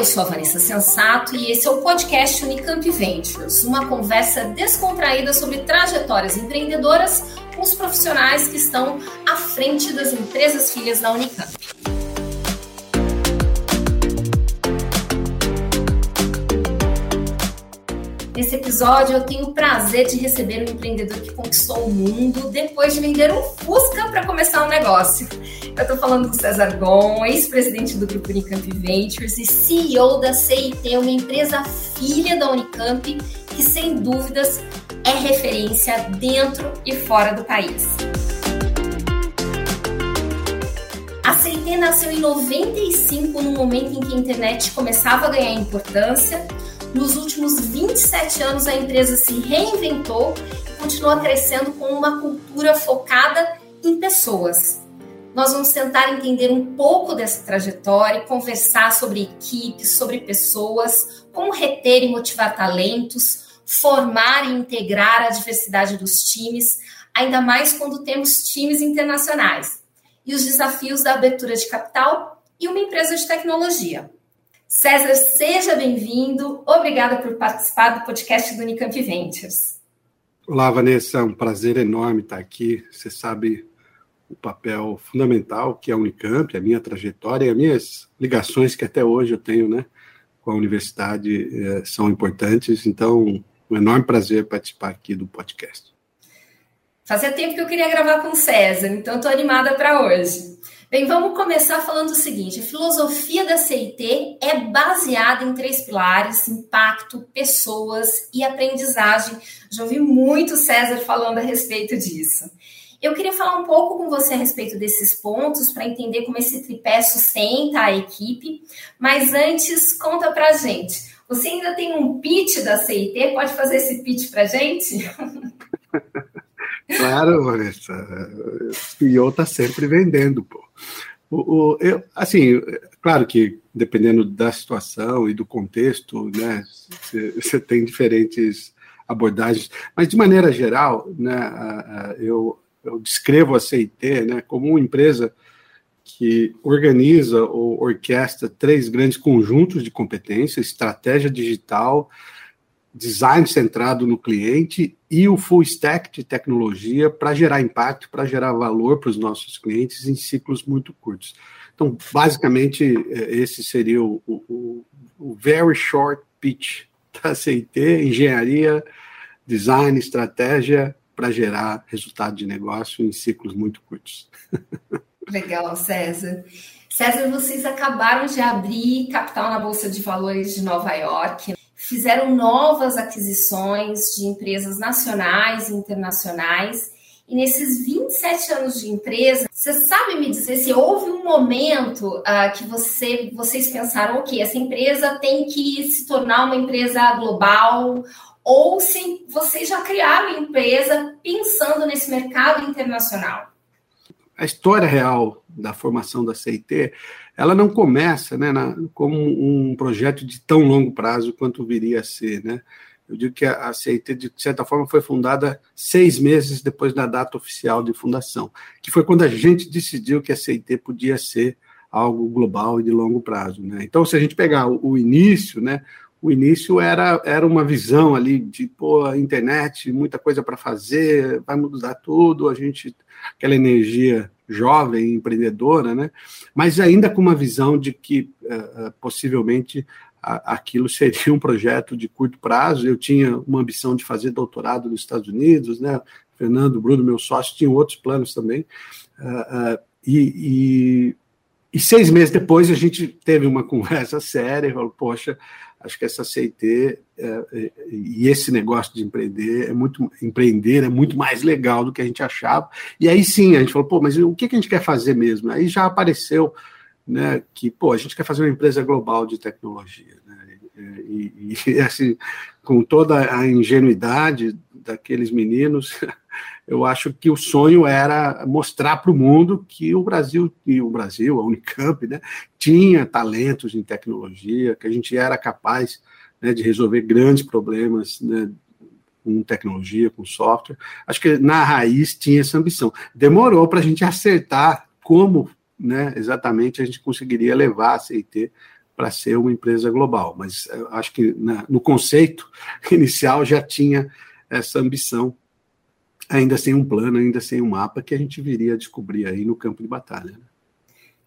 Eu sou a Vanessa Sensato e esse é o podcast Unicamp Ventures, uma conversa descontraída sobre trajetórias empreendedoras com os profissionais que estão à frente das empresas filhas da Unicamp. Nesse episódio, eu tenho o prazer de receber um empreendedor que conquistou o mundo depois de vender um Fusca para começar um negócio. Eu estou falando do César Gon, ex-presidente do Grupo Unicamp Ventures e CEO da CIT, uma empresa filha da Unicamp que, sem dúvidas, é referência dentro e fora do país. A CIT nasceu em 95, no momento em que a internet começava a ganhar importância nos últimos 27 anos, a empresa se reinventou e continua crescendo com uma cultura focada em pessoas. Nós vamos tentar entender um pouco dessa trajetória, conversar sobre equipes, sobre pessoas, como reter e motivar talentos, formar e integrar a diversidade dos times, ainda mais quando temos times internacionais, e os desafios da abertura de capital e uma empresa de tecnologia. César, seja bem-vindo. Obrigada por participar do podcast do Unicamp Ventures. Olá, Vanessa. É um prazer enorme estar aqui. Você sabe o papel fundamental que é a Unicamp, a minha trajetória e as minhas ligações que até hoje eu tenho né, com a universidade eh, são importantes. Então, um enorme prazer participar aqui do podcast. Fazia tempo que eu queria gravar com o César, então estou animada para hoje. Bem, vamos começar falando o seguinte: a filosofia da CIT é baseada em três pilares: impacto, pessoas e aprendizagem. Já ouvi muito César falando a respeito disso. Eu queria falar um pouco com você a respeito desses pontos para entender como esse tripé sustenta a equipe, mas antes conta para gente. Você ainda tem um pitch da CIT? Pode fazer esse pitch para gente? Claro, Vanessa. O CEO está sempre vendendo, pô. O, o, eu, assim, claro que dependendo da situação e do contexto, né, você tem diferentes abordagens, mas de maneira geral, né, eu, eu descrevo a CIT né, como uma empresa que organiza ou orquestra três grandes conjuntos de competências: estratégia digital, design centrado no cliente e o full stack de tecnologia para gerar impacto, para gerar valor para os nossos clientes em ciclos muito curtos. Então, basicamente, é, esse seria o, o, o very short pitch da CIT, engenharia, design, estratégia para gerar resultado de negócio em ciclos muito curtos. Legal, César. César, vocês acabaram de abrir capital na Bolsa de Valores de Nova York fizeram novas aquisições de empresas nacionais e internacionais. E nesses 27 anos de empresa, você sabe me dizer se houve um momento uh, que você, vocês pensaram, ok, essa empresa tem que se tornar uma empresa global, ou se vocês já criaram a empresa pensando nesse mercado internacional? A história real da formação da CIT ela não começa né, na, como um projeto de tão longo prazo quanto viria a ser. Né? Eu digo que a, CIT, de certa forma, foi fundada seis meses depois da data oficial de fundação, que foi quando a gente decidiu que a CIT podia ser algo global e de longo prazo. Né? Então, se a gente pegar o, início, né, o início era, era uma visão ali de, pô, internet, muita coisa para fazer, vai mudar tudo, a gente, aquela energia jovem, empreendedora, né? mas ainda com uma visão de que uh, possivelmente aquilo seria um projeto de curto prazo. Eu tinha uma ambição de fazer doutorado nos Estados Unidos, né? Fernando, Bruno, meu sócio, tinham outros planos também. Uh, uh, e, e, e, seis meses depois a gente teve uma conversa séria e falou: Poxa, acho que essa CIT é, é, e esse negócio de empreender é muito empreender é muito mais legal do que a gente achava. E aí sim, a gente falou, pô, mas o que a gente quer fazer mesmo? Aí já apareceu né, que, pô, a gente quer fazer uma empresa global de tecnologia. Né? E, e, e assim, com toda a ingenuidade daqueles meninos, eu acho que o sonho era mostrar para o mundo que o Brasil, e o Brasil, a Unicamp, né, tinha talentos em tecnologia, que a gente era capaz né, de resolver grandes problemas né, com tecnologia, com software. Acho que na raiz tinha essa ambição. Demorou para a gente acertar como né, exatamente a gente conseguiria levar a CIT para ser uma empresa global. Mas acho que na, no conceito inicial já tinha essa ambição, ainda sem um plano, ainda sem um mapa, que a gente viria a descobrir aí no campo de batalha. Né?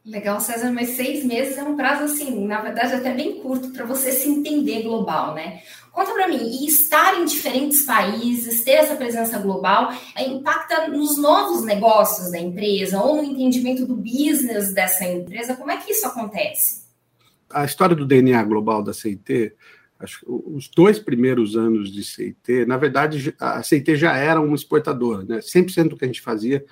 Legal, César, mas seis meses é um prazo, assim, na verdade, até bem curto para você se entender global, né? Conta para mim, e estar em diferentes países, ter essa presença global, é, impacta nos novos negócios da empresa ou no entendimento do business dessa empresa? Como é que isso acontece? A história do DNA global da CIT, os dois primeiros anos de CIT, na verdade, a CIT já era uma exportadora, né? 100% do que a gente fazia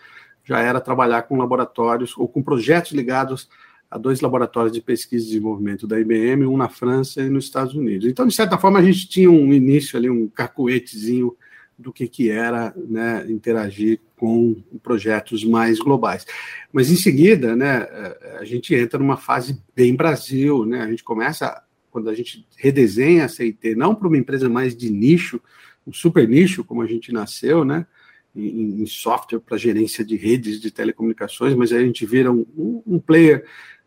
já era trabalhar com laboratórios ou com projetos ligados a dois laboratórios de pesquisa e desenvolvimento da IBM, um na França e nos Estados Unidos. Então, de certa forma, a gente tinha um início ali, um cacuetezinho do que, que era né, interagir com projetos mais globais. Mas, em seguida, né, a gente entra numa fase bem Brasil, né, a gente começa, quando a gente redesenha a CIT, não para uma empresa mais de nicho, um super nicho, como a gente nasceu, né, em, software para gerência de redes de telecomunicações, mas aí a gente vira um, um player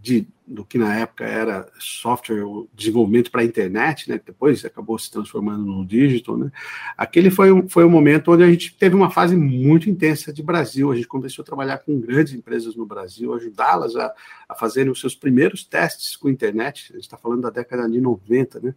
de, do que na época era software, desenvolvimento para a internet, né, depois acabou se transformando no digital, né, aquele foi um, foi um momento onde a gente teve uma fase muito intensa de Brasil, a gente começou a trabalhar com grandes empresas no Brasil, ajudá-las a, a fazerem os seus primeiros testes com internet, a gente está falando da década de 90, né,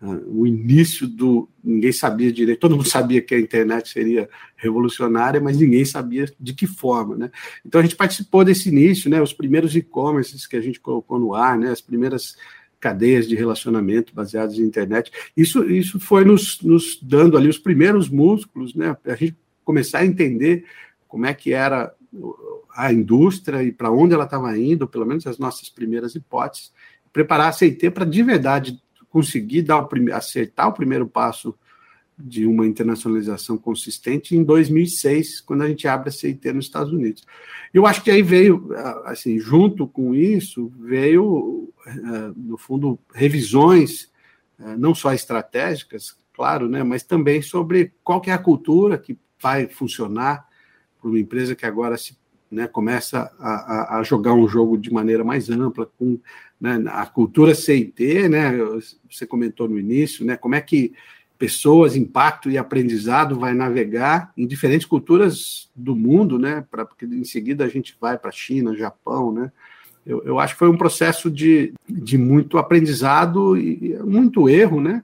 o início do. Ninguém sabia direito, todo mundo sabia que a internet seria revolucionária, mas ninguém sabia de que forma. Né? Então a gente participou desse início, né? os primeiros e-commerces que a gente colocou no ar, né? as primeiras cadeias de relacionamento baseadas em internet. Isso, isso foi nos, nos dando ali os primeiros músculos, né? a gente começar a entender como é que era a indústria e para onde ela estava indo, pelo menos as nossas primeiras hipóteses, preparar a CIT para de verdade conseguir dar o acertar o primeiro passo de uma internacionalização consistente em 2006, quando a gente abre a CIT nos Estados Unidos. Eu acho que aí veio, assim, junto com isso, veio, eh, no fundo, revisões, eh, não só estratégicas, claro, né, mas também sobre qual que é a cultura que vai funcionar para uma empresa que agora se né, começa a, a, jogar um jogo de maneira mais ampla, com né, a cultura CIT, né, você comentou no início, né, como é que pessoas, impacto e aprendizado vai navegar em diferentes culturas do mundo, né, pra, porque em seguida a gente vai para a China, Japão, né, eu, eu, acho que foi um processo de, de muito aprendizado e muito erro, né,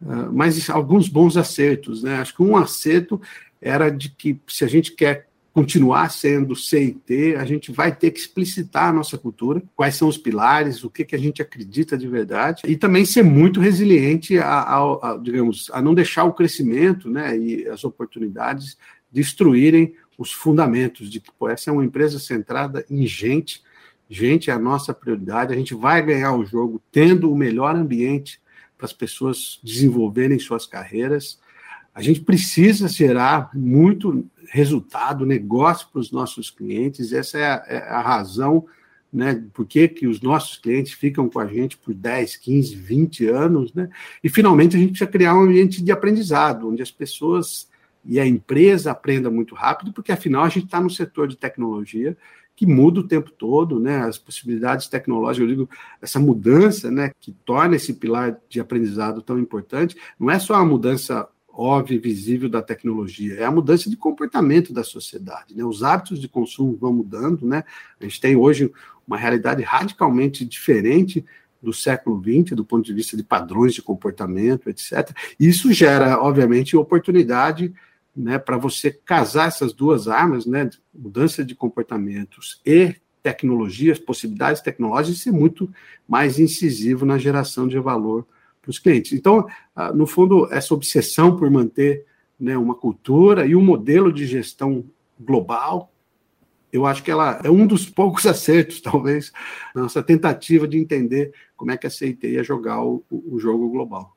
uh, mas alguns bons acertos, né, acho que um acerto era de que se a gente quer continuar sendo CIT, a gente vai ter que explicitar a nossa cultura, quais são os pilares, o que, que a gente acredita de verdade, e também ser muito resiliente a, a, a digamos, a não deixar o crescimento né, e as oportunidades destruírem os fundamentos de que pô, essa é uma empresa centrada em gente, gente é a nossa prioridade, a gente vai ganhar o jogo tendo o melhor ambiente para as pessoas desenvolverem suas carreiras, a gente precisa gerar muito resultado, negócio para os nossos clientes. Essa é a, é a razão né, por que, que os nossos clientes ficam com a gente por 10, 15, 20 anos, né? E finalmente a gente precisa criar um ambiente de aprendizado, onde as pessoas e a empresa aprendam muito rápido, porque afinal a gente está no setor de tecnologia que muda o tempo todo, né? As possibilidades tecnológicas, eu digo, essa mudança, né, que torna esse pilar de aprendizado tão importante, não é só a mudança óbvia e visível da tecnologia, é a mudança de comportamento da sociedade. Né? Os hábitos de consumo vão mudando, né? A gente tem hoje uma realidade radicalmente diferente do século XX, do ponto de vista de padrões de comportamento, etc. Isso gera, obviamente, oportunidade né, para você casar essas duas armas, né, mudança de comportamentos e tecnologias, possibilidades tecnológicas, e ser muito mais incisivo na geração de valor para os clientes. Então, ah, no fundo, essa obsessão por manter né, uma cultura e um modelo de gestão global, eu acho que ela é um dos poucos acertos, talvez, nossa tentativa de entender como é que a CIT ia jogar o, o jogo global.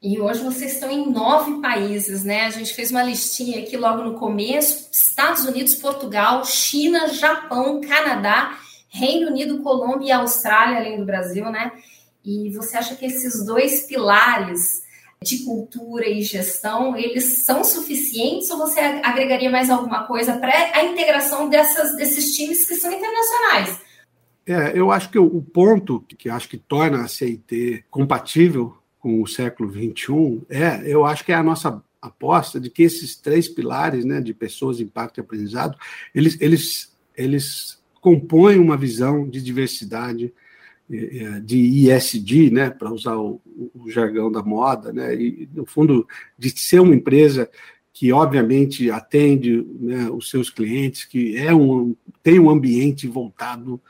E hoje vocês estão em nove países, né? A gente fez uma listinha aqui logo no começo: Estados Unidos, Portugal, China, Japão, Canadá, Reino Unido, Colômbia e Austrália, além do Brasil, né? E você acha que esses dois pilares de cultura e gestão, eles são suficientes ou você agregaria mais alguma coisa para a integração dessas, desses times que são internacionais? É, eu acho que o, ponto que acho que torna a CIT compatível com o século XXI é, eu acho que é a nossa aposta de que esses três pilares, né, de pessoas, impacto e aprendizado, eles, eles, eles compõem uma visão de diversidade, de ESG, né, para usar o, o, jargão da moda, né, e no fundo de ser uma empresa que obviamente atende né, os seus clientes, que é um, tem um ambiente voltado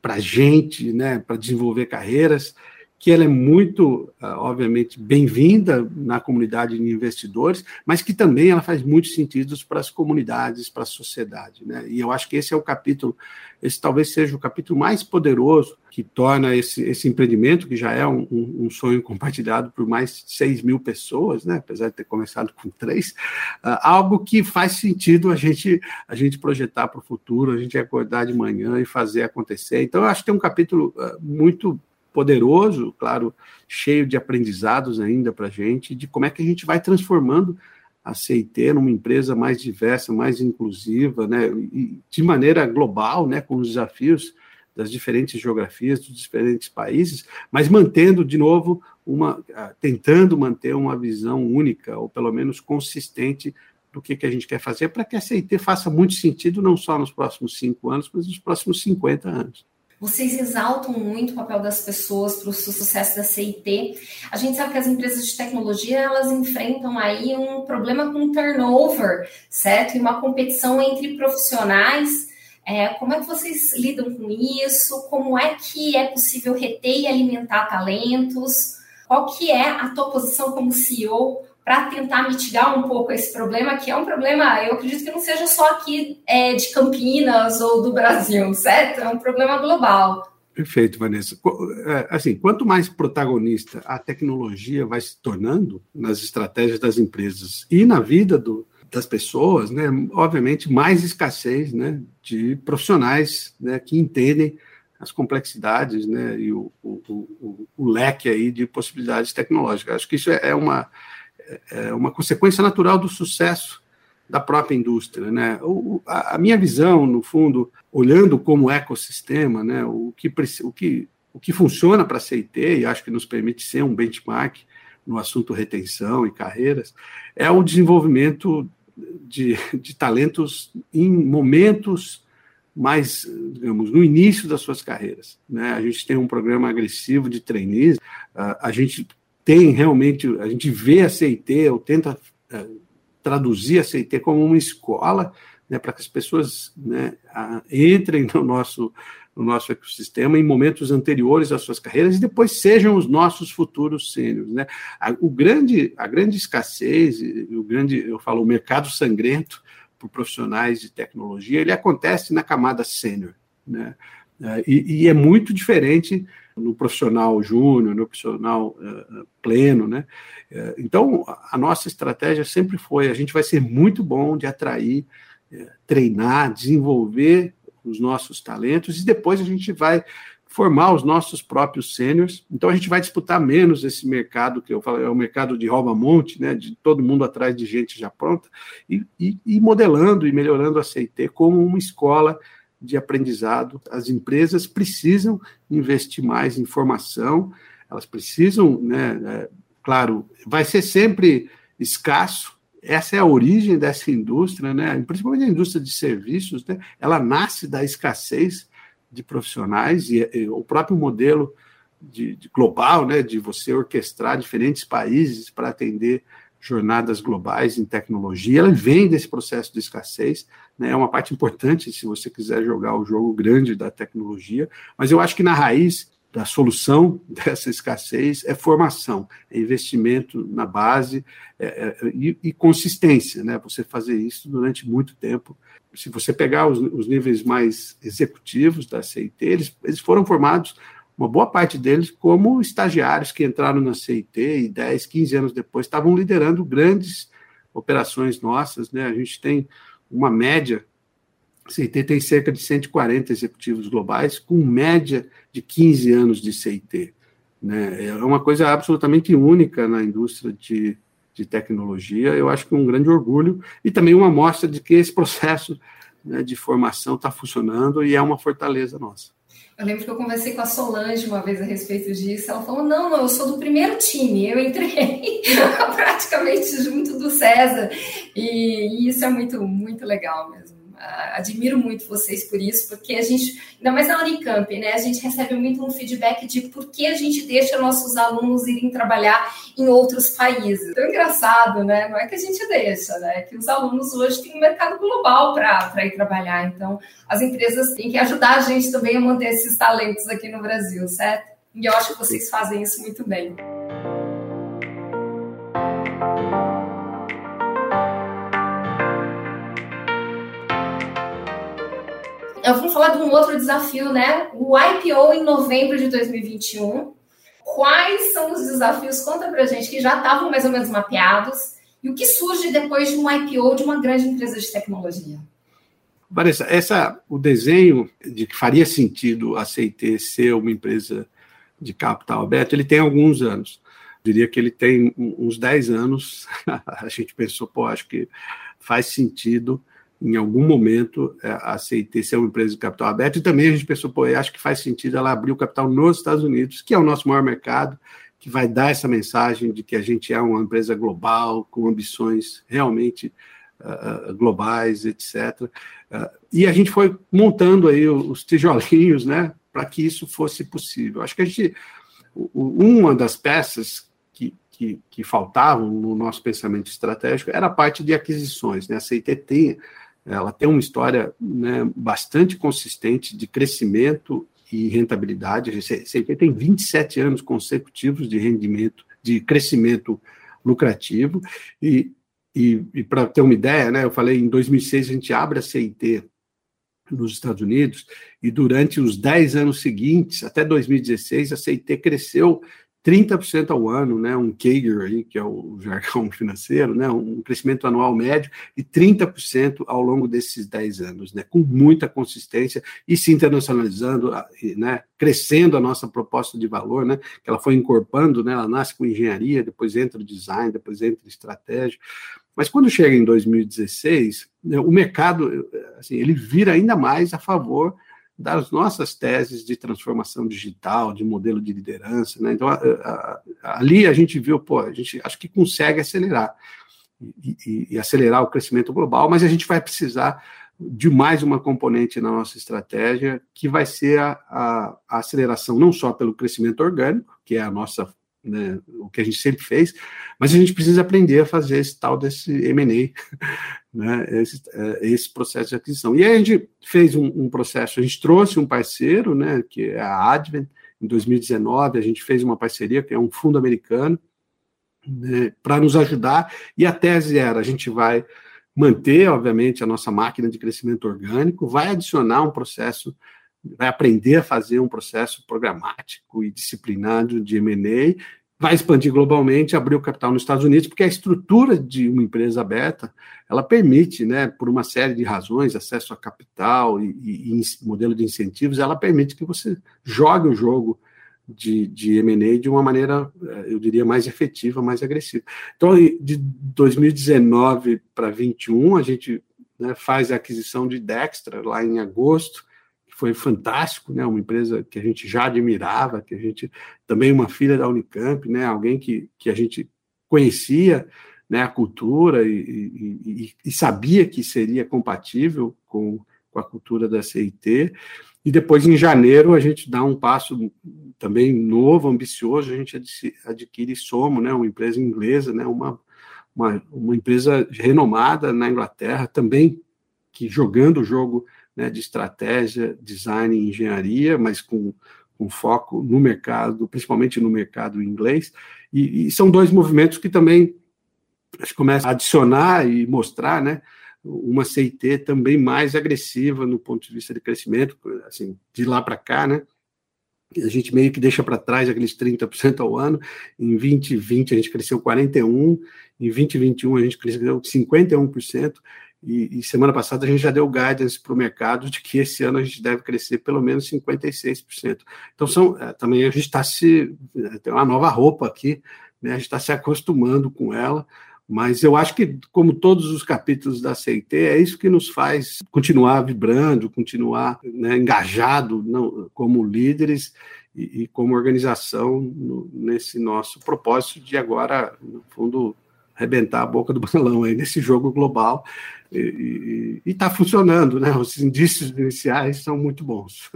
para gente, né, para desenvolver carreiras, que ela é muito, ah, obviamente, bem-vinda na comunidade de investidores, mas que também ela faz muitos sentidos para as comunidades, para a sociedade. Né? E eu acho que esse é o capítulo, esse talvez seja o capítulo mais poderoso que torna esse, esse empreendimento, que já é um, um, sonho compartilhado por mais de 6 mil pessoas, né? apesar de ter começado com três, uh, algo que faz sentido a gente, a gente projetar para o futuro, a gente acordar de manhã e fazer acontecer. Então, eu acho que tem um capítulo uh, muito poderoso, claro, cheio de aprendizados ainda para a gente, de como é que a gente vai transformando a CIT numa empresa mais diversa, mais inclusiva, né, e de maneira global, né, com os desafios das diferentes geografias, dos diferentes países, mas mantendo, de novo, uma, ah, tentando manter uma visão única, ou pelo menos consistente, do que, que a gente quer fazer, para que a CIT faça muito sentido, não só nos próximos cinco anos, mas nos próximos 50 anos. Vocês exaltam muito o papel das pessoas para o sucesso da CIT. A gente sabe que as empresas de tecnologia elas enfrentam aí um problema com turnover, certo? E uma competição entre profissionais. É, como é que vocês lidam com isso? Como é que é possível reter e alimentar talentos? Qual que é a tua posição como CEO para tentar mitigar um pouco esse problema, que é um problema, eu acredito que não seja só aqui é, de Campinas ou do Brasil, certo? É um problema global. Perfeito, Vanessa. É, assim, quanto mais protagonista a tecnologia vai se tornando nas estratégias das empresas e na vida do, das pessoas, né, obviamente mais escassez né, de profissionais né, que entendem as complexidades né, e o, o, o, o leque aí de possibilidades tecnológicas. Acho que isso é, é uma é uma consequência natural do sucesso da própria indústria. Né? O, a, a, minha visão, no fundo, olhando como ecossistema, né, o, que, o, que, o que funciona para a CIT, e acho que nos permite ser um benchmark no assunto retenção e carreiras, é o desenvolvimento de, de talentos em momentos mais, digamos, no início das suas carreiras. Né? A gente tem um programa agressivo de trainees, a gente tem realmente, a gente vê a CIT, ou tenta é, traduzir a CIT como uma escola, né, para que as pessoas né, a, entrem no nosso, no nosso ecossistema em momentos anteriores às suas carreiras e depois sejam os nossos futuros sêniores. Né? A, o grande, a grande escassez, o grande, eu falo, o mercado sangrento por profissionais de tecnologia, ele acontece na camada sênior. Né? É, e, e é muito diferente no profissional júnior, no profissional uh, pleno, né? Uh, então, a nossa estratégia sempre foi: a gente vai ser muito bom de atrair, uh, treinar, desenvolver os nossos talentos e depois a gente vai formar os nossos próprios sêniores. Então, a gente vai disputar menos esse mercado que eu falo, é o mercado de rouba-monte, né? De todo mundo atrás de gente já pronta e, e, e modelando e melhorando a CIT como uma escola de aprendizado. As empresas precisam investir mais em formação, elas precisam, né, é, claro, vai ser sempre escasso. Essa é a origem dessa indústria, né, principalmente a indústria de serviços, né, ela nasce da escassez de profissionais e, e o próprio modelo de, de global, né, de você orquestrar diferentes países para atender jornadas globais em tecnologia, ela vem desse processo de escassez, né, é uma parte importante se você quiser jogar o jogo grande da tecnologia, mas eu acho que na raiz da solução dessa escassez é formação, é investimento na base é, é, e, e, consistência, né? Você fazer isso durante muito tempo. Se você pegar os, os níveis mais executivos da CIT, eles, eles foram formados uma boa parte deles como estagiários que entraram na CIT e 10, 15 anos depois estavam liderando grandes operações nossas. Né? A gente tem uma média, a CIT tem cerca de 140 executivos globais, com média de 15 anos de CIT. Né? É uma coisa absolutamente única na indústria de, de tecnologia. Eu acho que um grande orgulho e também uma mostra de que esse processo né, de formação está funcionando e é uma fortaleza nossa. Eu lembro que eu conversei com a Solange uma vez a respeito disso. Ela falou: não, não, eu sou do primeiro time. Eu entrei praticamente junto do César. E, e, isso é muito, muito legal mesmo. Admiro muito vocês por isso, porque a gente, ainda mais na Unicamp, né? A gente recebe muito um feedback de por que a gente deixa nossos alunos irem trabalhar em outros países. Tão engraçado, né? Não é que a gente deixa, né? É que os alunos hoje têm um mercado global para ir trabalhar. Então, as empresas têm que ajudar a gente também a manter esses talentos aqui no Brasil, certo? E eu acho que vocês fazem isso muito bem. Vamos falar de um outro desafio, né? O IPO em novembro de 2021. Quais são os desafios? Conta pra gente que já estavam mais ou menos mapeados e o que surge depois de um IPO de uma grande empresa de tecnologia. Vanessa, essa, o desenho de que faria sentido a CIT ser uma empresa de capital aberto, ele tem alguns anos. Eu diria que ele tem uns 10 anos. a gente pensou, pô, acho que faz sentido em algum momento, é, a CIT ser uma empresa de capital aberto, e também a gente pensou, pô, acho que faz sentido ela abrir o capital nos Estados Unidos, que é o nosso maior mercado, que vai dar essa mensagem de que a gente é uma empresa global, com ambições realmente uh, globais, etc. Uh, e a gente foi montando aí os tijolinhos, né, para que isso fosse possível. Acho que a gente, uma das peças que, que, que faltavam no nosso pensamento estratégico era a parte de aquisições, né, a CIT tem ela tem uma história né, bastante consistente de crescimento e rentabilidade. A CIP tem 27 anos consecutivos de rendimento, de crescimento lucrativo. E, e, e para ter uma ideia, né, eu falei em 2006 a gente abre a CIT nos Estados Unidos e durante os 10 anos seguintes, até 2016, a CIT cresceu 30% ao ano, né, um CAGR aí, que é o jargão financeiro, né, um crescimento anual médio, e 30% ao longo desses 10 anos, né, com muita consistência e se internacionalizando, né, crescendo a nossa proposta de valor, né, que ela foi incorporando, né, ela nasce com engenharia, depois entra o design, depois entra estratégia, mas quando chega em 2016, né, o mercado, assim, ele vira ainda mais a favor das nossas teses de transformação digital, de modelo de liderança. Né? Então, a, a, a, ali a gente viu, pô, a gente acho que consegue acelerar e, e, e, acelerar o crescimento global, mas a gente vai precisar de mais uma componente na nossa estratégia, que vai ser a, aceleração não só pelo crescimento orgânico, que é a nossa né, o que a gente sempre fez, mas a gente precisa aprender a fazer esse tal desse M&A, né, esse, é, esse, processo de aquisição. E aí a gente fez um, um, processo, a gente trouxe um parceiro, né, que é a Advent, em 2019 a gente fez uma parceria, que é um fundo americano, né, para nos ajudar, e a tese era, a gente vai manter, obviamente, a nossa máquina de crescimento orgânico, vai adicionar um processo vai aprender a fazer um processo programático e disciplinado de M&A, vai expandir globalmente, abrir o capital nos Estados Unidos, porque a estrutura de uma empresa aberta, ela permite, né, por uma série de razões, acesso a capital e, e, e modelo de incentivos, ela permite que você jogue o jogo de, de M&A de uma maneira, eh, eu diria, mais efetiva, mais agressiva. Então, de 2019 para 2021, a gente né, faz a aquisição de Dextra lá em agosto, foi fantástico, né? Uma empresa que a gente já admirava, que a gente também uma filha da Unicamp, né? Alguém que, que a gente conhecia, né? A cultura e, e, e sabia que seria compatível com, com a cultura da CIT. E depois, em janeiro, a gente dá um passo também novo, ambicioso, a gente adquire Somo, né? Uma empresa inglesa, né? Uma, uma, uma empresa renomada na Inglaterra, também que jogando o jogo né, de estratégia, design e engenharia, mas com, com foco no mercado, principalmente no mercado inglês. E, e são dois movimentos que também a gente começa a adicionar e mostrar, né, uma CIT também mais agressiva no ponto de vista de crescimento, assim, de lá para cá, né? A gente meio que deixa para trás aqueles 30% ao ano. Em 2020 a gente cresceu 41, em 2021 a gente cresceu 51%, e, e, semana passada a gente já deu guidance para o mercado de que esse ano a gente deve crescer pelo menos 56%. Então, são, é, também a gente está se. É, tem uma nova roupa aqui, né? a gente está se acostumando com ela, Mas eu acho que, como todos os capítulos da CIT, é isso que nos faz continuar vibrando, continuar né, engajado não, como líderes e, e como organização no, nesse nosso propósito de agora, no fundo, arrebentar a boca do balão aí nesse jogo global e está funcionando, né? Os indícios iniciais são muito bons.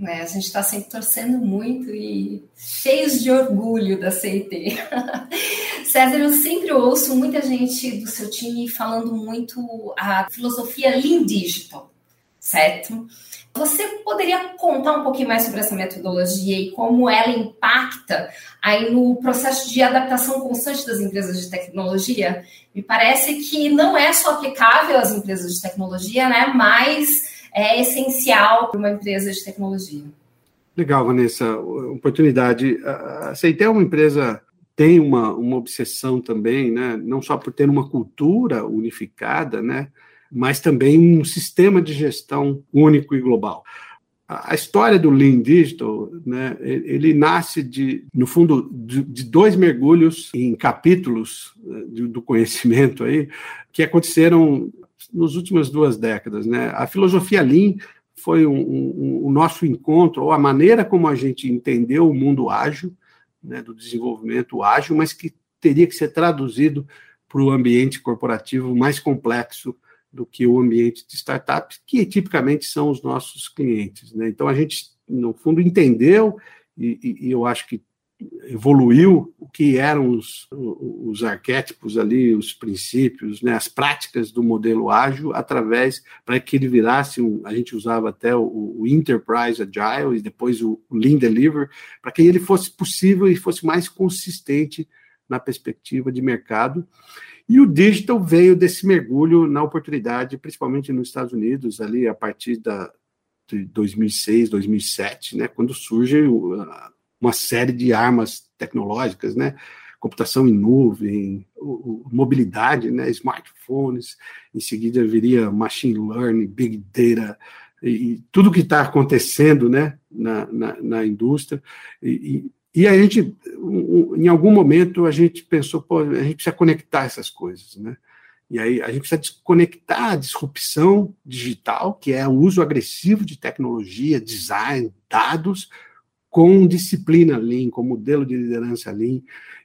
É, a gente está sempre torcendo muito e cheios de orgulho da CIT. César, eu sempre ouço muita gente do seu time falando muito a filosofia Lean Digital, certo? Você poderia contar um pouquinho mais sobre essa metodologia e como ela impacta aí no processo de adaptação constante das empresas de tecnologia? Me parece que não é só aplicável às empresas de tecnologia, né? Mas é essencial para uma empresa de tecnologia. Legal, Vanessa, oportunidade. A é uma empresa tem uma, uma obsessão também, né? Não só por ter uma cultura unificada, né? Mas também um sistema de gestão único e global. A história do Lean Digital, né, ele nasce de, no fundo, de, dois mergulhos em capítulos eh, do conhecimento aí que aconteceram nas últimas duas décadas, né? A filosofia Lean foi o um, um, um, nosso encontro, ou a maneira como a gente entendeu o mundo ágil, né, do desenvolvimento ágil, mas que teria que ser traduzido para o ambiente corporativo mais complexo do que o ambiente de startups, que tipicamente são os nossos clientes. Né? Então, a gente, no fundo, entendeu, e, e, eu acho que evoluiu o que eram os, os arquétipos ali, os princípios, né, as práticas do modelo ágil, através, para que ele virasse, um, a gente usava até o, o Enterprise Agile e depois o Lean Deliver, para que ele fosse possível e fosse mais consistente na perspectiva de mercado. E o digital veio desse mergulho na oportunidade, principalmente nos Estados Unidos, ali a partir da, de 2006, 2007, né, quando surge uma série de armas tecnológicas, né, computação em nuvem, mobilidade, né, smartphones, em seguida viria machine learning, big data, e, tudo que está acontecendo né, na, na, na indústria. E, e a gente, em algum momento, a gente pensou, pô, a gente precisa conectar essas coisas, né? E aí a gente precisa desconectar a disrupção digital, que é o uso agressivo de tecnologia, design, dados, com disciplina Lean, com modelo de liderança Lean.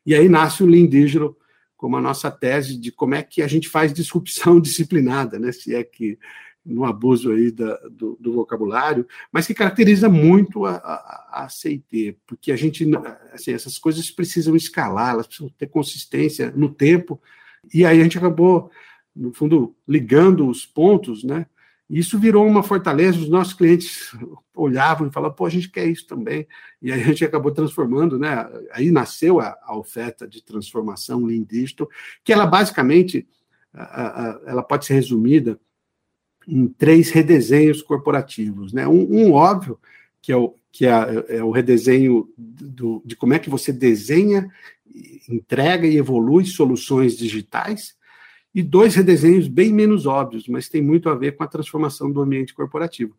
E aí nasce o Lean Digital como a nossa tese de como é que a gente faz disrupção disciplinada, né? Se é que no abuso aí da, do, do, vocabulário, mas que caracteriza muito a, a, a CIT, porque a gente, assim, essas coisas precisam escalar, elas precisam ter consistência no tempo, e aí a gente acabou, no fundo, ligando os pontos, né? E isso virou uma fortaleza, os nossos clientes olhavam e falavam, pô, a gente quer isso também, e aí a gente acabou transformando, né? Aí nasceu a, a oferta de transformação Lean Digital, que ela basicamente, ela pode ser resumida em três redesenhos corporativos. Né? Um, um óbvio, que é o, que é, é o redesenho do, de como é que você desenha, entrega e evolui soluções digitais, e dois redesenhos bem menos óbvios, mas tem muito a ver com a transformação do ambiente corporativo,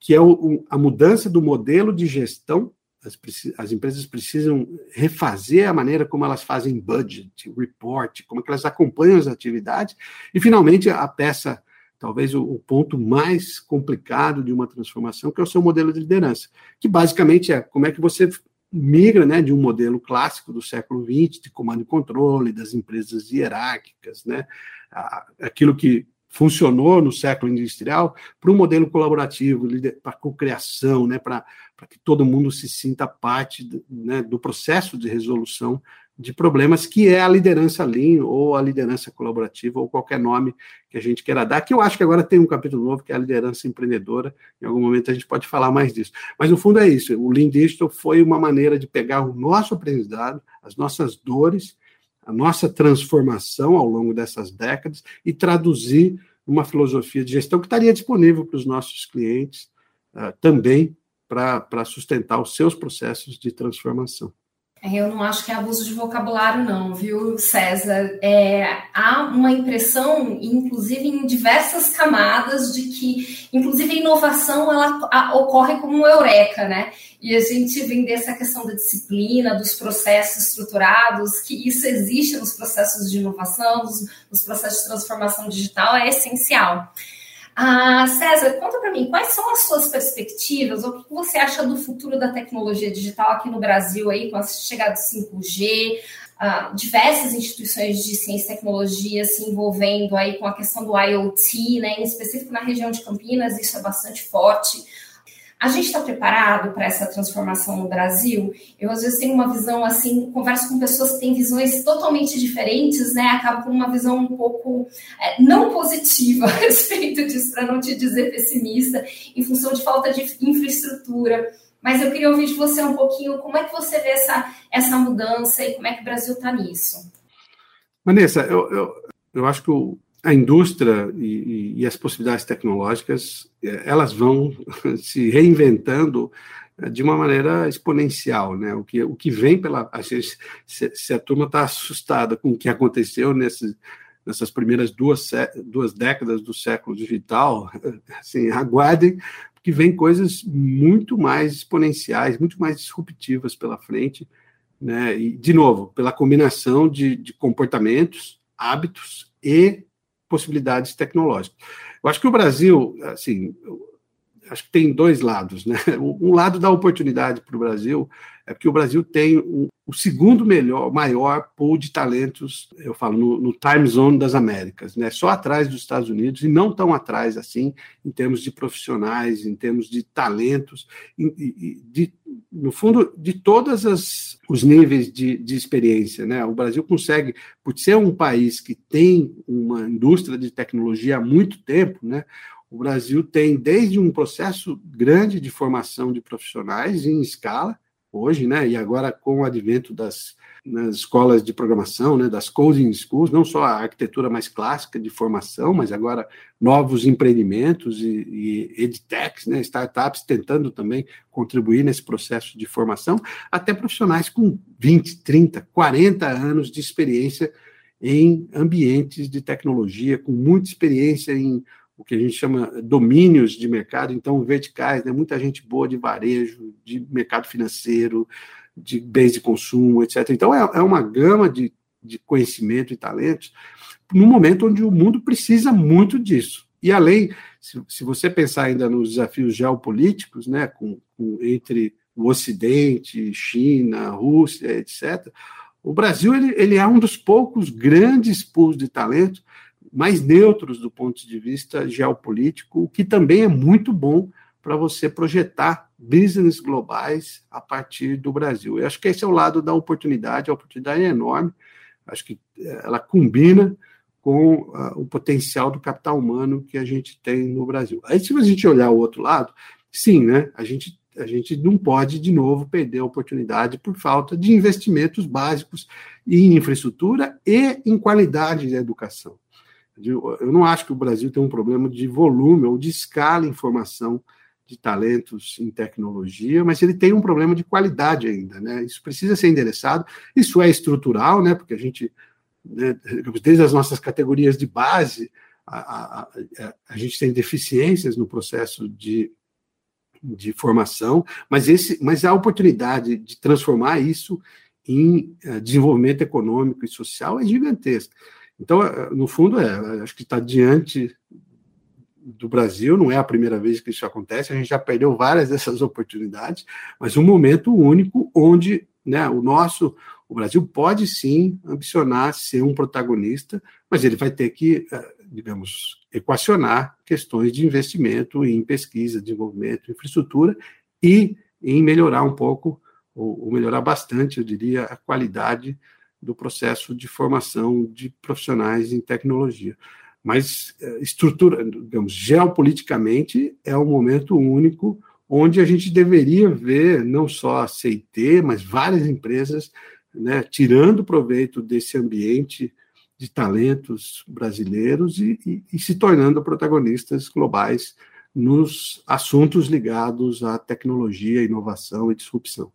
que é o, a mudança do modelo de gestão. As, as, empresas precisam refazer a maneira como elas fazem budget, report, como é que elas acompanham as atividades, e finalmente a peça talvez o, o, ponto mais complicado de uma transformação, que é o seu modelo de liderança, que basicamente é como é que você migra né, de um modelo clássico do século XX, de comando e controle, das empresas hierárquicas, né, aquilo que funcionou no século industrial, para um modelo colaborativo, para cocriação, né, para que todo mundo se sinta parte né, do processo de resolução de problemas, que é a liderança Lean, ou a liderança colaborativa, ou qualquer nome que a gente queira dar, que eu acho que agora tem um capítulo novo, que é a liderança empreendedora, em algum momento a gente pode falar mais disso. Mas no fundo é isso, o Lean Digital foi uma maneira de pegar o nosso aprendizado, as nossas dores, a nossa transformação ao longo dessas décadas e traduzir uma filosofia de gestão que estaria disponível para os nossos clientes uh, também para sustentar os seus processos de transformação. É, eu não acho que é abuso de vocabulário, não, viu, César? É, há uma impressão, inclusive em diversas camadas, de que, inclusive, a inovação ela a, ocorre como eureka, né? E a gente vem dessa questão da disciplina, dos processos estruturados, que isso existe nos processos de inovação, nos, nos processos de transformação digital, é essencial. Ah, César, conta para mim, quais são as suas perspectivas? O que você acha do futuro da tecnologia digital aqui no Brasil, aí, com a chegada do 5G, ah, diversas instituições de ciência e tecnologia se envolvendo aí com a questão do IoT, né, em específico na região de Campinas, isso é bastante forte. A gente está preparado para essa transformação no Brasil? Eu, às vezes, tenho uma visão assim, converso com pessoas que têm visões totalmente diferentes, né? Acabo com uma visão um pouco é, não positiva a respeito disso, para não te dizer pessimista, em função de falta de infraestrutura. Mas eu queria ouvir de você um pouquinho como é que você vê essa, essa mudança e como é que o Brasil está nisso. Vanessa, eu, eu, eu acho que o, a indústria e, e, as possibilidades tecnológicas eh, elas vão se reinventando eh, de uma maneira exponencial, né? O que, o que vem pela a gente, se, se a turma está assustada com o que aconteceu nesse, nessas primeiras duas, duas décadas do século digital, assim, aguardem, porque vem coisas muito mais exponenciais, muito mais disruptivas pela frente, né? E de novo, pela combinação de, de comportamentos, hábitos e possibilidades tecnológicas. Eu acho que o Brasil, assim, acho que tem dois lados, né? Um lado da oportunidade para o Brasil é que o Brasil tem o segundo melhor, maior pool de talentos, eu falo, no, no, time zone das Américas, né? Só atrás dos Estados Unidos e não tão atrás assim, em termos de profissionais, em termos de talentos, de, de, no fundo, de todos os níveis de, de experiência, né? O Brasil consegue, por ser um país que tem uma indústria de tecnologia há muito tempo, né? O Brasil tem desde um processo grande de formação de profissionais em escala, hoje, né? E agora com o advento das escolas de programação, né, das coding schools, não só a arquitetura mais clássica de formação, mas agora novos empreendimentos e, e edtechs, né, startups tentando também contribuir nesse processo de formação, até profissionais com 20, 30, 40 anos de experiência em ambientes de tecnologia, com muita experiência em o que a gente chama domínios de mercado, então verticais, né? muita gente boa de varejo, de mercado financeiro, de bens de consumo, etc. Então é, é uma gama de, de conhecimento e talentos no momento onde o mundo precisa muito disso. E além, se, se você pensar ainda nos desafios geopolíticos, né, com, com, entre o Ocidente, China, Rússia, etc., o Brasil ele, ele é um dos poucos grandes pools de talento mais neutros do ponto de vista geopolítico, o que também é muito bom para você projetar business globais a partir do Brasil. Eu acho que esse é o lado da oportunidade, a oportunidade é enorme, acho que eh, ela combina com uh, o potencial do capital humano que a gente tem no Brasil. Aí, se a gente olhar o outro lado, sim, né, a gente, a gente não pode, de novo, perder a oportunidade por falta de investimentos básicos em infraestrutura e em qualidade da educação. Eu não acho que o Brasil tem um problema de volume ou de escala em formação de talentos em tecnologia, mas ele tem um problema de qualidade ainda, né? Isso precisa ser endereçado. Isso é estrutural, né? Porque a gente, né, desde as nossas categorias de base, a, a, a, a gente tem deficiências no processo de, de formação, mas, esse, mas a oportunidade de transformar isso em uh, desenvolvimento econômico e social é gigantesca. Então, é, no fundo, é, acho que está diante do Brasil, não é a primeira vez que isso acontece, a gente já perdeu várias dessas oportunidades, mas um momento único onde né, o nosso, o Brasil pode sim ambicionar ser um protagonista, mas ele vai ter que, é, digamos, equacionar questões de investimento em pesquisa, desenvolvimento, infraestrutura e em melhorar um pouco, ou melhorar bastante, eu diria, a qualidade do processo de formação de profissionais em tecnologia. Mas eh, estrutura, digamos, geopoliticamente é um momento único onde a gente deveria ver não só a CIT, mas várias empresas né, tirando proveito desse ambiente de talentos brasileiros e, e, e, se tornando protagonistas globais nos assuntos ligados à tecnologia, inovação e disrupção.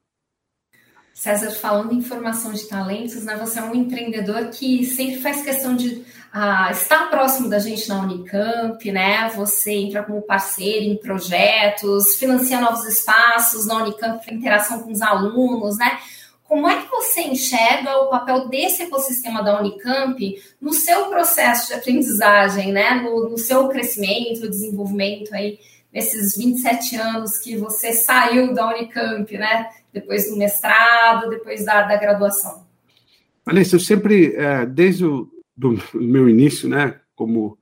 César, falando em formação de talentos, né, você é um empreendedor que sempre faz questão de ah, estar próximo da gente na Unicamp, né? Você entra como parceiro em projetos, financia novos espaços na Unicamp para interação com os alunos, né? Como é que você enxerga o papel desse ecossistema da Unicamp no seu processo de aprendizagem, né? No, no seu crescimento, desenvolvimento aí, nesses 27 anos que você saiu da Unicamp, né? Depois do mestrado, depois da, da graduação? Vanessa, eu sempre, é, desde o do meu início, né, como,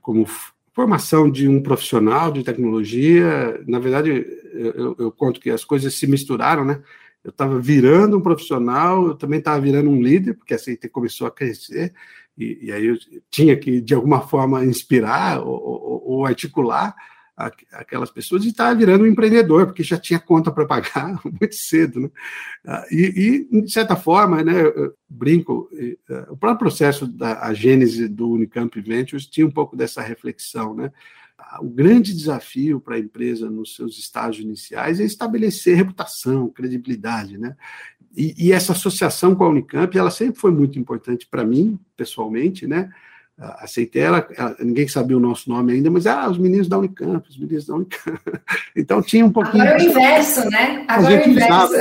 como formação de um profissional de tecnologia, na verdade, eu, eu conto que as coisas se misturaram, né? Eu estava virando um profissional, eu também estava virando um líder, porque a CIT começou a crescer, e, e, aí eu tinha que, de alguma forma, inspirar ou, ou, ou articular aquelas pessoas e estava virando um empreendedor, porque já tinha conta para pagar muito cedo. Né? Ah, e, e, de certa forma, né, brinco, ah, o próprio processo da gênese do Unicamp Ventures tinha um pouco dessa reflexão. Né? Ah, o grande desafio para a empresa nos seus estágios iniciais é estabelecer reputação, credibilidade. Né? E, e essa associação com a Unicamp, ela sempre foi muito importante para mim, pessoalmente, né? Aceitei ela, ela, ninguém sabia o nosso nome ainda, mas ah, os meninos da Unicamp, os meninos da Unicamp. Então tinha um pouquinho. Agora é o inverso, né? Agora é o inverso.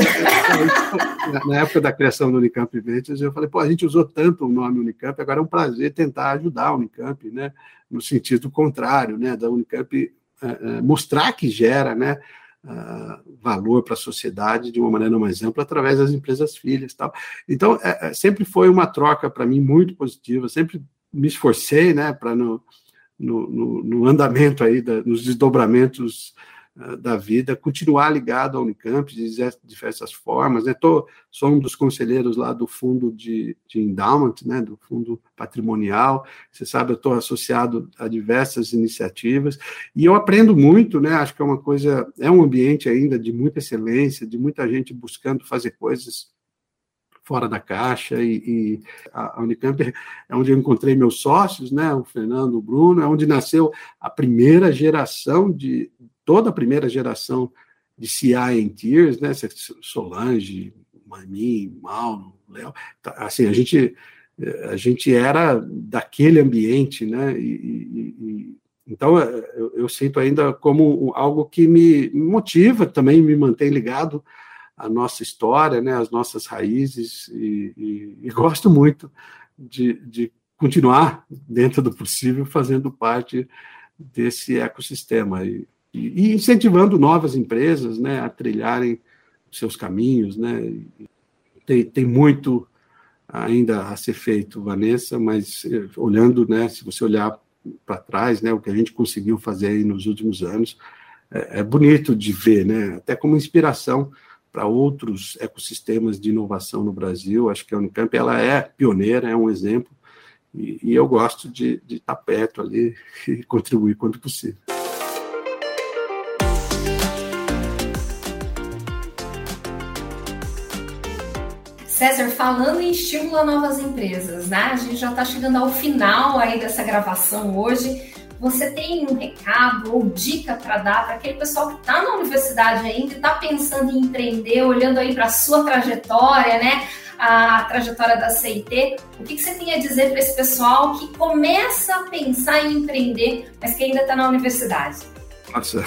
na época da criação do Unicamp Ventures, eu falei, pô, a gente usou tanto o nome Unicamp, agora é um prazer tentar ajudar a Unicamp, né? No sentido contrário, né? Da Unicamp uh, mostrar que gera, né? Uh, valor para a sociedade de uma maneira mais ampla através das empresas filhas tal. Então, é, sempre foi uma troca para mim muito positiva, sempre me esforcei, né, para no, no, no, andamento aí, da, nos desdobramentos uh, da vida, continuar ligado à Unicamp de diversas formas, né, tô, sou um dos conselheiros lá do fundo de, de endowment, né, do fundo patrimonial, você sabe, eu estou associado a diversas iniciativas, e eu aprendo muito, né, acho que é uma coisa, é um ambiente ainda de muita excelência, de muita gente buscando fazer coisas fora da caixa e, e a, Unicamp é onde eu encontrei meus sócios, né, o Fernando, o Bruno, é onde nasceu a primeira geração de toda a primeira geração de CI em Tears, né, Solange, Mami, Mauro, Léo, tá, assim, a gente a gente era daquele ambiente, né, e, e, então eu, eu, sinto ainda como algo que me motiva também, me mantém ligado a nossa história, né, as nossas raízes, e, e, e gosto muito de, de, continuar, dentro do possível, fazendo parte desse ecossistema e, e, incentivando novas empresas né, a trilharem seus caminhos. Né, tem, tem muito ainda a ser feito, Vanessa, mas eh, olhando, né, se você olhar para trás, né, o que a gente conseguiu fazer nos últimos anos, é, é bonito de ver, né, até como inspiração para outros ecossistemas de inovação no Brasil. Acho que a Unicamp ela é pioneira, é um exemplo, e, e eu gosto de, estar perto ali e contribuir quanto possível. César, falando em estímulo a novas empresas, né? A gente já está chegando ao final aí dessa gravação hoje. Você tem um recado ou dica para dar para aquele pessoal que está na universidade ainda está pensando em empreender, olhando aí para a sua trajetória, né? A trajetória da CIT. O que, que você tem a dizer para esse pessoal que começa a pensar em empreender, mas que ainda está na universidade? Nossa,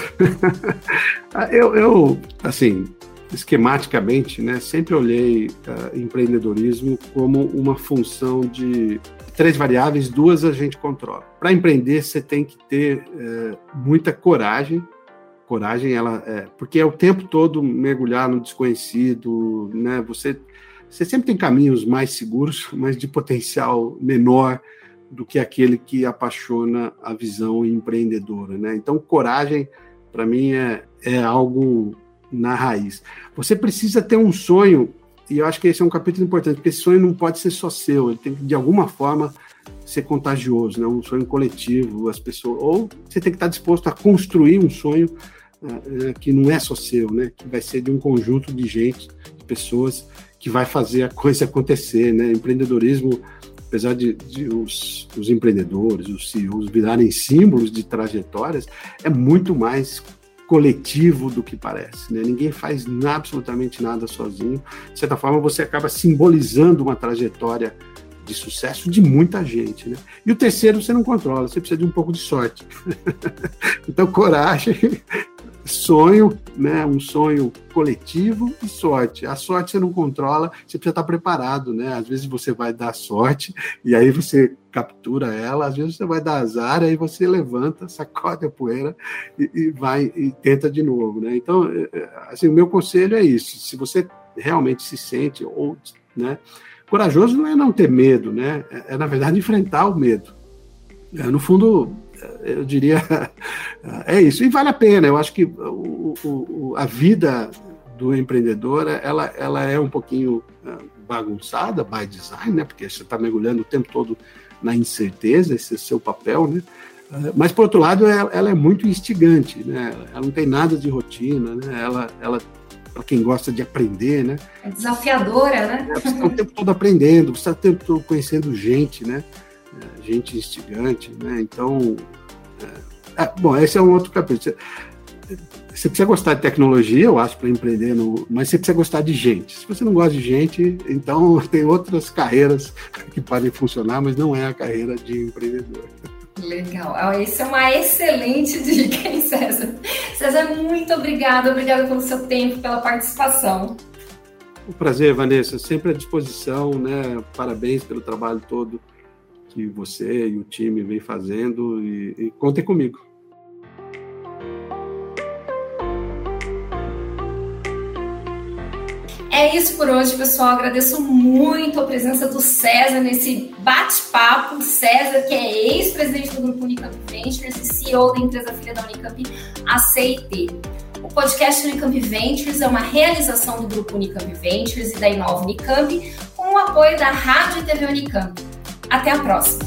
eu, eu, assim, esquematicamente, né, sempre olhei uh, empreendedorismo como uma função de três variáveis, duas a gente controla. Para empreender, você tem que ter é, muita coragem. Coragem, ela é, porque é o tempo todo mergulhar no desconhecido, né? Você, você sempre tem caminhos mais seguros, mas de potencial menor do que aquele que apaixona a visão empreendedora, né? Então, coragem, para mim, é, é algo na raiz. Você precisa ter um sonho e eu acho que esse é um capítulo importante, porque esse sonho não pode ser só seu, ele tem que, de alguma forma, ser contagioso, né? um sonho coletivo, as pessoas. Ou você tem que estar disposto a construir um sonho uh, uh, que não é só seu, né? que vai ser de um conjunto de gente, de pessoas, que vai fazer a coisa acontecer. Né? Empreendedorismo, apesar de, de os, os empreendedores, os CEOs virarem símbolos de trajetórias, é muito mais coletivo do que parece. Né? Ninguém faz absolutamente nada sozinho. De certa forma, você acaba simbolizando uma trajetória de sucesso de muita gente. Né? E o terceiro você não controla, você precisa de um pouco de sorte. então, coragem, sonho, né? um sonho coletivo e sorte. A sorte você não controla, você precisa estar preparado. Né? Às vezes você vai dar sorte e aí você captura ela, às vezes você vai dar azar, aí você levanta, sacode a poeira e, e vai e tenta de novo. Né? Então, é, é, assim, o meu conselho é isso: se você realmente se sente ou né, Corajoso não é não ter medo, né? É, é na verdade, enfrentar o medo. É, no fundo, eu diria, é isso. E vale a pena. Eu acho que o, o, a vida do empreendedor, ela, ela é um pouquinho é, bagunçada by design, né? Porque você está mergulhando o tempo todo na incerteza, esse é o seu papel, né? Mas, por outro lado, ela, ela, é muito instigante, né? Ela não tem nada de rotina, né? Ela, ela para quem gosta de aprender, né? É desafiadora, né? Você está o tempo todo aprendendo, você está o tempo todo conhecendo gente, né? É, gente instigante, né? Então, é, é, bom, esse é um outro capítulo. Você, você precisa gostar de tecnologia, eu acho, para empreender, no, mas você precisa gostar de gente. Se você não gosta de gente, então tem outras carreiras que podem funcionar, mas não é a carreira de empreendedor. Legal. Essa é uma excelente dica, hein, César? César, muito obrigada. Obrigada pelo seu tempo, pela participação. Um prazer, Vanessa. Sempre à disposição, né? Parabéns pelo trabalho todo que você e o time vem fazendo e, e contem comigo. É isso por hoje, pessoal. Agradeço muito a presença do César nesse bate-papo. César, que é ex-presidente do Grupo Unicamp Ventures e CEO da empresa filha da Unicamp, a. O podcast Unicamp Ventures é uma realização do Grupo Unicamp Ventures e da Inova Unicamp, com o apoio da Rádio e TV Unicamp. Até a próxima!